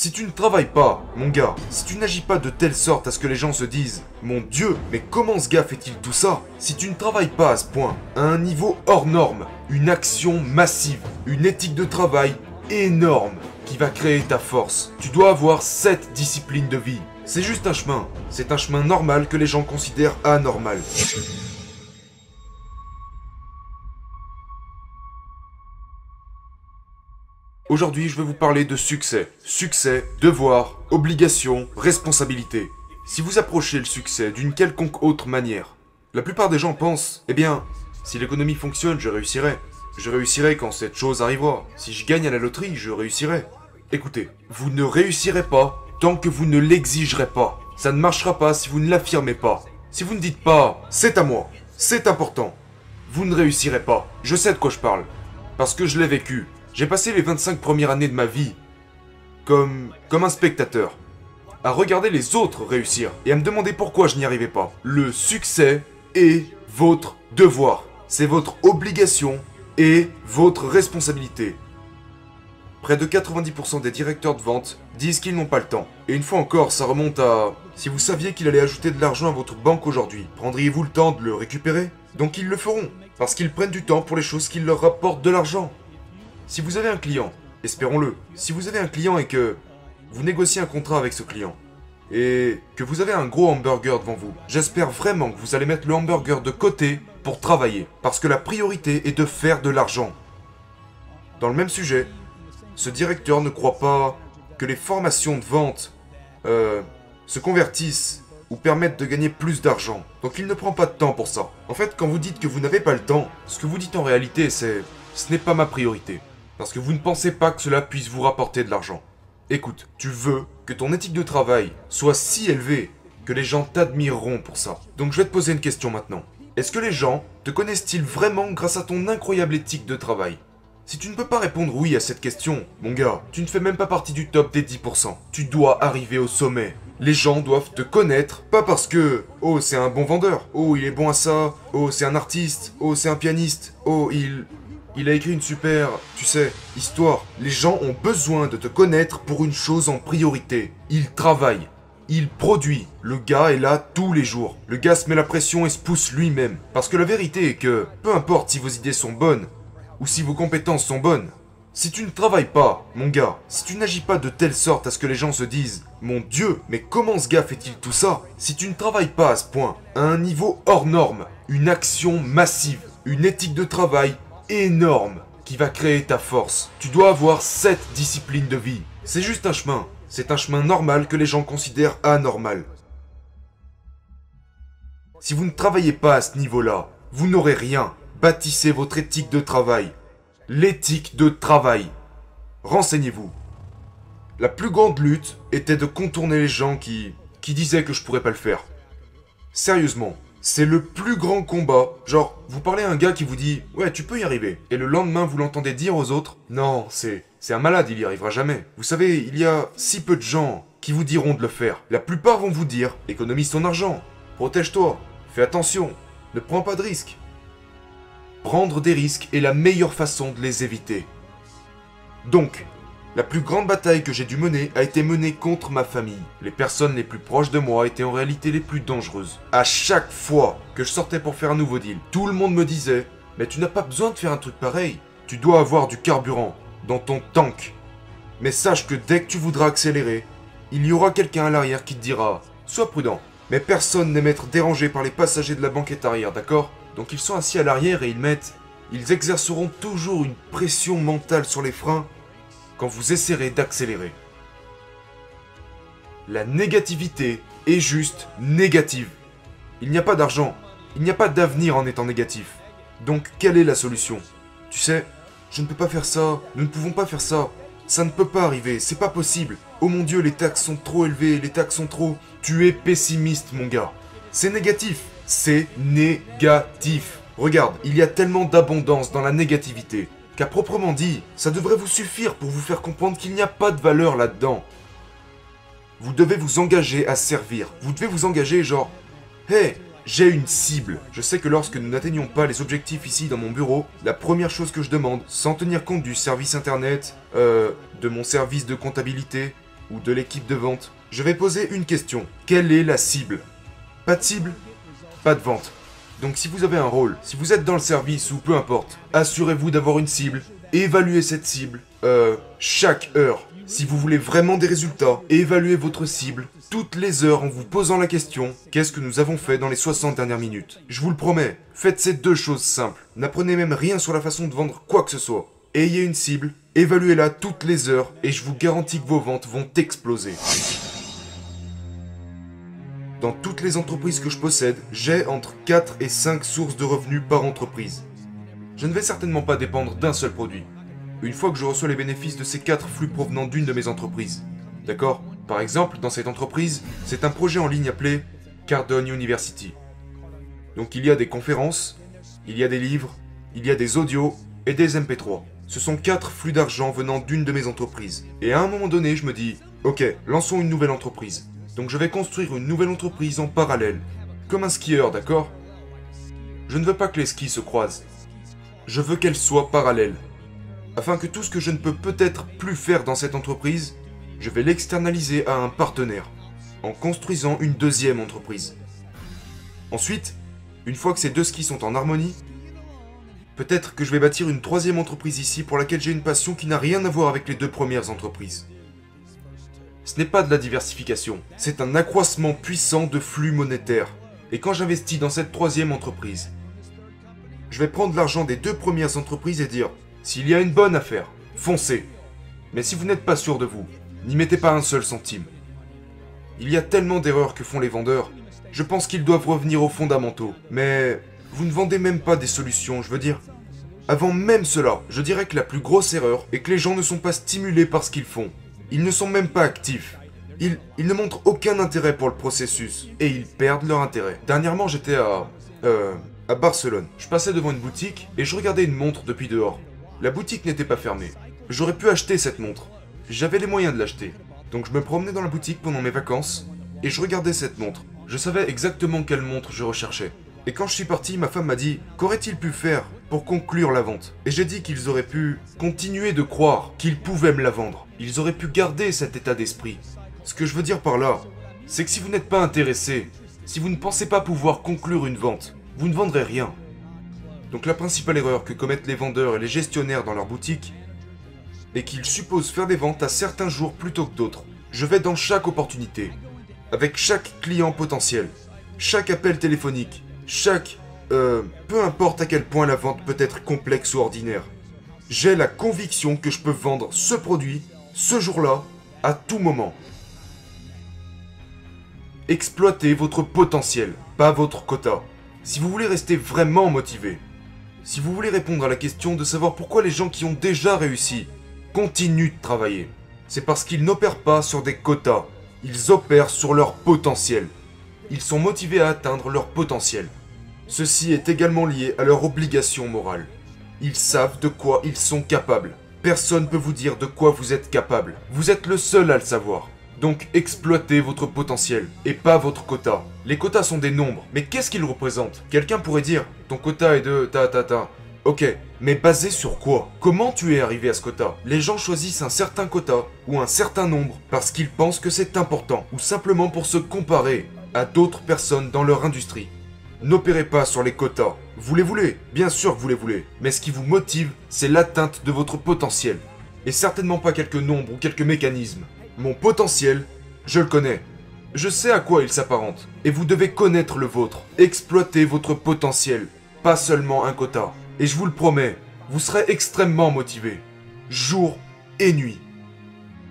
Si tu ne travailles pas, mon gars, si tu n'agis pas de telle sorte à ce que les gens se disent Mon Dieu, mais comment ce gars fait-il tout ça? Si tu ne travailles pas à ce point, à un niveau hors norme, une action massive, une éthique de travail énorme qui va créer ta force, tu dois avoir cette discipline de vie. C'est juste un chemin. C'est un chemin normal que les gens considèrent anormal. Aujourd'hui, je vais vous parler de succès. Succès, devoir, obligation, responsabilité. Si vous approchez le succès d'une quelconque autre manière, la plupart des gens pensent, eh bien, si l'économie fonctionne, je réussirai. Je réussirai quand cette chose arrivera. Si je gagne à la loterie, je réussirai. Écoutez, vous ne réussirez pas tant que vous ne l'exigerez pas. Ça ne marchera pas si vous ne l'affirmez pas. Si vous ne dites pas, c'est à moi, c'est important, vous ne réussirez pas. Je sais de quoi je parle. Parce que je l'ai vécu. J'ai passé les 25 premières années de ma vie comme, un spectateur, à regarder les autres réussir et à me demander pourquoi je n'y arrivais pas. Le succès est votre devoir. C'est votre obligation et votre responsabilité. Près de 90% des directeurs de vente disent qu'ils n'ont pas le temps. Et une fois encore, ça remonte à... Si vous saviez qu'il allait ajouter de l'argent à votre banque aujourd'hui, prendriez-vous le temps de le récupérer? Donc ils le feront, parce qu'ils prennent du temps pour les choses qui leur rapportent de l'argent. Si vous avez un client, espérons-le, si vous avez un client et que vous négociez un contrat avec ce client, et que vous avez un gros hamburger devant vous, j'espère vraiment que vous allez mettre le hamburger de côté pour travailler, parce que la priorité est de faire de l'argent. Dans le même sujet, ce directeur ne croit pas que les formations de vente euh, se convertissent ou permettent de gagner plus d'argent. Donc il ne prend pas de temps pour ça. En fait, quand vous dites que vous n'avez pas le temps, ce que vous dites en réalité, c'est ce n'est pas ma priorité. Parce que vous ne pensez pas que cela puisse vous rapporter de l'argent. Écoute, tu veux que ton éthique de travail soit si élevée que les gens t'admireront pour ça. Donc je vais te poser une question maintenant. Est-ce que les gens te connaissent-ils vraiment grâce à ton incroyable éthique de travail? Si tu ne peux pas répondre oui à cette question, mon gars, tu ne fais même pas partie du top des 10%. Tu dois arriver au sommet. Les gens doivent te connaître, pas parce que oh c'est un bon vendeur, oh il est bon à ça, oh c'est un artiste, oh c'est un pianiste, oh il il a écrit une super, tu sais, histoire. Les gens ont besoin de te connaître pour une chose en priorité. Il travaille. Il produit. Le gars est là tous les jours. Le gars se met la pression et se pousse lui-même. Parce que la vérité est que, peu importe si vos idées sont bonnes, ou si vos compétences sont bonnes, si tu ne travailles pas, mon gars, si tu n'agis pas de telle sorte à ce que les gens se disent Mon Dieu, mais comment ce gars fait-il tout ça? Si tu ne travailles pas à ce point, à un niveau hors norme, une action massive, une éthique de travail énorme qui va créer ta force. Tu dois avoir cette discipline de vie. C'est juste un chemin. C'est un chemin normal que les gens considèrent anormal. Si vous ne travaillez pas à ce niveau-là, vous n'aurez rien. Bâtissez votre éthique de travail. L'éthique de travail. Renseignez-vous. La plus grande lutte était de contourner les gens qui, qui disaient que je pourrais pas le faire. Sérieusement, c'est le plus grand combat. Genre, vous parlez à un gars qui vous dit Ouais, tu peux y arriver. Et le lendemain, vous l'entendez dire aux autres Non, c'est. C'est un malade, il y arrivera jamais. Vous savez, il y a si peu de gens qui vous diront de le faire. La plupart vont vous dire Économise ton argent. Protège-toi. Fais attention. Ne prends pas de risques. Prendre des risques est la meilleure façon de les éviter. Donc, la plus grande bataille que j'ai dû mener a été menée contre ma famille. Les personnes les plus proches de moi étaient en réalité les plus dangereuses. À chaque fois que je sortais pour faire un nouveau deal, tout le monde me disait Mais tu n'as pas besoin de faire un truc pareil. Tu dois avoir du carburant dans ton tank. Mais sache que dès que tu voudras accélérer, il y aura quelqu'un à l'arrière qui te dira Sois prudent. Mais personne n'aime être dérangé par les passagers de la banquette arrière, d'accord? Donc ils sont assis à l'arrière et ils mettent. Ils exerceront toujours une pression mentale sur les freins quand vous essaierez d'accélérer. La négativité est juste négative. Il n'y a pas d'argent, il n'y a pas d'avenir en étant négatif. Donc quelle est la solution? Tu sais, je ne peux pas faire ça, nous ne pouvons pas faire ça. Ça ne peut pas arriver, c'est pas possible. Oh mon dieu, les taxes sont trop élevées, les taxes sont trop... Tu es pessimiste mon gars. C'est négatif, c'est négatif. Regarde, il y a tellement d'abondance dans la négativité qu'à proprement dit, ça devrait vous suffire pour vous faire comprendre qu'il n'y a pas de valeur là-dedans. Vous devez vous engager à servir. Vous devez vous engager genre, hey, j'ai une cible. Je sais que lorsque nous n'atteignons pas les objectifs ici dans mon bureau, la première chose que je demande, sans tenir compte du service internet, euh, de mon service de comptabilité, ou de l'équipe de vente, je vais poser une question. Quelle est la cible? Pas de cible? Pas de vente. Donc si vous avez un rôle, si vous êtes dans le service ou peu importe, assurez-vous d'avoir une cible, évaluez cette cible euh, chaque heure. Si vous voulez vraiment des résultats, évaluez votre cible toutes les heures en vous posant la question qu'est-ce que nous avons fait dans les 60 dernières minutes? Je vous le promets, faites ces deux choses simples. N'apprenez même rien sur la façon de vendre quoi que ce soit. Ayez une cible, évaluez-la toutes les heures et je vous garantis que vos ventes vont exploser. Dans toutes les entreprises que je possède, j'ai entre 4 et 5 sources de revenus par entreprise. Je ne vais certainement pas dépendre d'un seul produit. Une fois que je reçois les bénéfices de ces 4 flux provenant d'une de mes entreprises. D'accord? Par exemple, dans cette entreprise, c'est un projet en ligne appelé Cardone University. Donc il y a des conférences, il y a des livres, il y a des audios et des MP3. Ce sont 4 flux d'argent venant d'une de mes entreprises. Et à un moment donné, je me dis, ok, lançons une nouvelle entreprise. Donc je vais construire une nouvelle entreprise en parallèle. Comme un skieur, d'accord? Je ne veux pas que les skis se croisent. Je veux qu'elles soient parallèles. Afin que tout ce que je ne peux peut-être plus faire dans cette entreprise, je vais l'externaliser à un partenaire, en construisant une deuxième entreprise. Ensuite, une fois que ces deux skis sont en harmonie, peut-être que je vais bâtir une troisième entreprise ici pour laquelle j'ai une passion qui n'a rien à voir avec les deux premières entreprises. Ce n'est pas de la diversification, c'est un accroissement puissant de flux monétaires. Et quand j'investis dans cette troisième entreprise, je vais prendre l'argent des deux premières entreprises et dire, s'il y a une bonne affaire, foncez. Mais si vous n'êtes pas sûr de vous, n'y mettez pas un seul centime. Il y a tellement d'erreurs que font les vendeurs, je pense qu'ils doivent revenir aux fondamentaux. Mais vous ne vendez même pas des solutions, je veux dire. Avant même cela, je dirais que la plus grosse erreur est que les gens ne sont pas stimulés par ce qu'ils font. Ils ne sont même pas actifs. Ils, ne montrent aucun intérêt pour le processus. Et ils perdent leur intérêt. Dernièrement, j'étais à... Euh, à Barcelone. Je passais devant une boutique et je regardais une montre depuis dehors. La boutique n'était pas fermée. J'aurais pu acheter cette montre. J'avais les moyens de l'acheter. Donc je me promenais dans la boutique pendant mes vacances et je regardais cette montre. Je savais exactement quelle montre je recherchais. Et quand je suis parti, ma femme m'a dit Qu'aurait-il pu faire pour conclure la vente Et j'ai dit qu'ils auraient pu continuer de croire qu'ils pouvaient me la vendre. Ils auraient pu garder cet état d'esprit. Ce que je veux dire par là, c'est que si vous n'êtes pas intéressé, si vous ne pensez pas pouvoir conclure une vente, vous ne vendrez rien. Donc la principale erreur que commettent les vendeurs et les gestionnaires dans leur boutique est qu'ils supposent faire des ventes à certains jours plutôt que d'autres. Je vais dans chaque opportunité, avec chaque client potentiel, chaque appel téléphonique, chaque... Euh, peu importe à quel point la vente peut être complexe ou ordinaire. J'ai la conviction que je peux vendre ce produit, ce jour-là, à tout moment. Exploitez votre potentiel, pas votre quota. Si vous voulez rester vraiment motivé, si vous voulez répondre à la question de savoir pourquoi les gens qui ont déjà réussi continuent de travailler, c'est parce qu'ils n'opèrent pas sur des quotas, ils opèrent sur leur potentiel. Ils sont motivés à atteindre leur potentiel. Ceci est également lié à leur obligation morale. Ils savent de quoi ils sont capables. Personne ne peut vous dire de quoi vous êtes capable. Vous êtes le seul à le savoir. Donc exploitez votre potentiel et pas votre quota. Les quotas sont des nombres, mais qu'est-ce qu'ils représentent? Quelqu'un pourrait dire ton quota est de ta ta ta. Ok, mais basé sur quoi? Comment tu es arrivé à ce quota? Les gens choisissent un certain quota ou un certain nombre parce qu'ils pensent que c'est important ou simplement pour se comparer à d'autres personnes dans leur industrie. N'opérez pas sur les quotas. Vous les voulez, bien sûr que vous les voulez, mais ce qui vous motive, c'est l'atteinte de votre potentiel. Et certainement pas quelques nombres ou quelques mécanismes. Mon potentiel, je le connais. Je sais à quoi il s'apparente. Et vous devez connaître le vôtre. Exploitez votre potentiel, pas seulement un quota. Et je vous le promets, vous serez extrêmement motivé. Jour et nuit.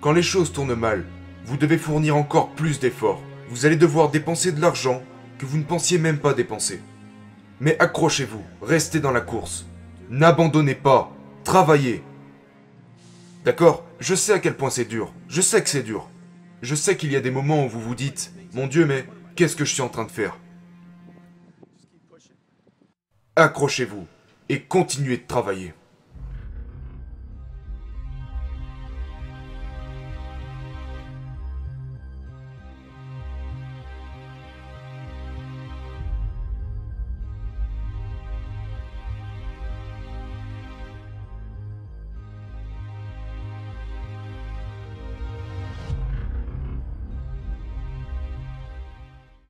Quand les choses tournent mal, vous devez fournir encore plus d'efforts. Vous allez devoir dépenser de l'argent que vous ne pensiez même pas dépenser. Mais accrochez-vous, restez dans la course. N'abandonnez pas, travaillez. D'accord Je sais à quel point c'est dur. Je sais que c'est dur. Je sais qu'il y a des moments où vous vous dites, mon Dieu, mais qu'est-ce que je suis en train de faire? Accrochez-vous et continuez de travailler.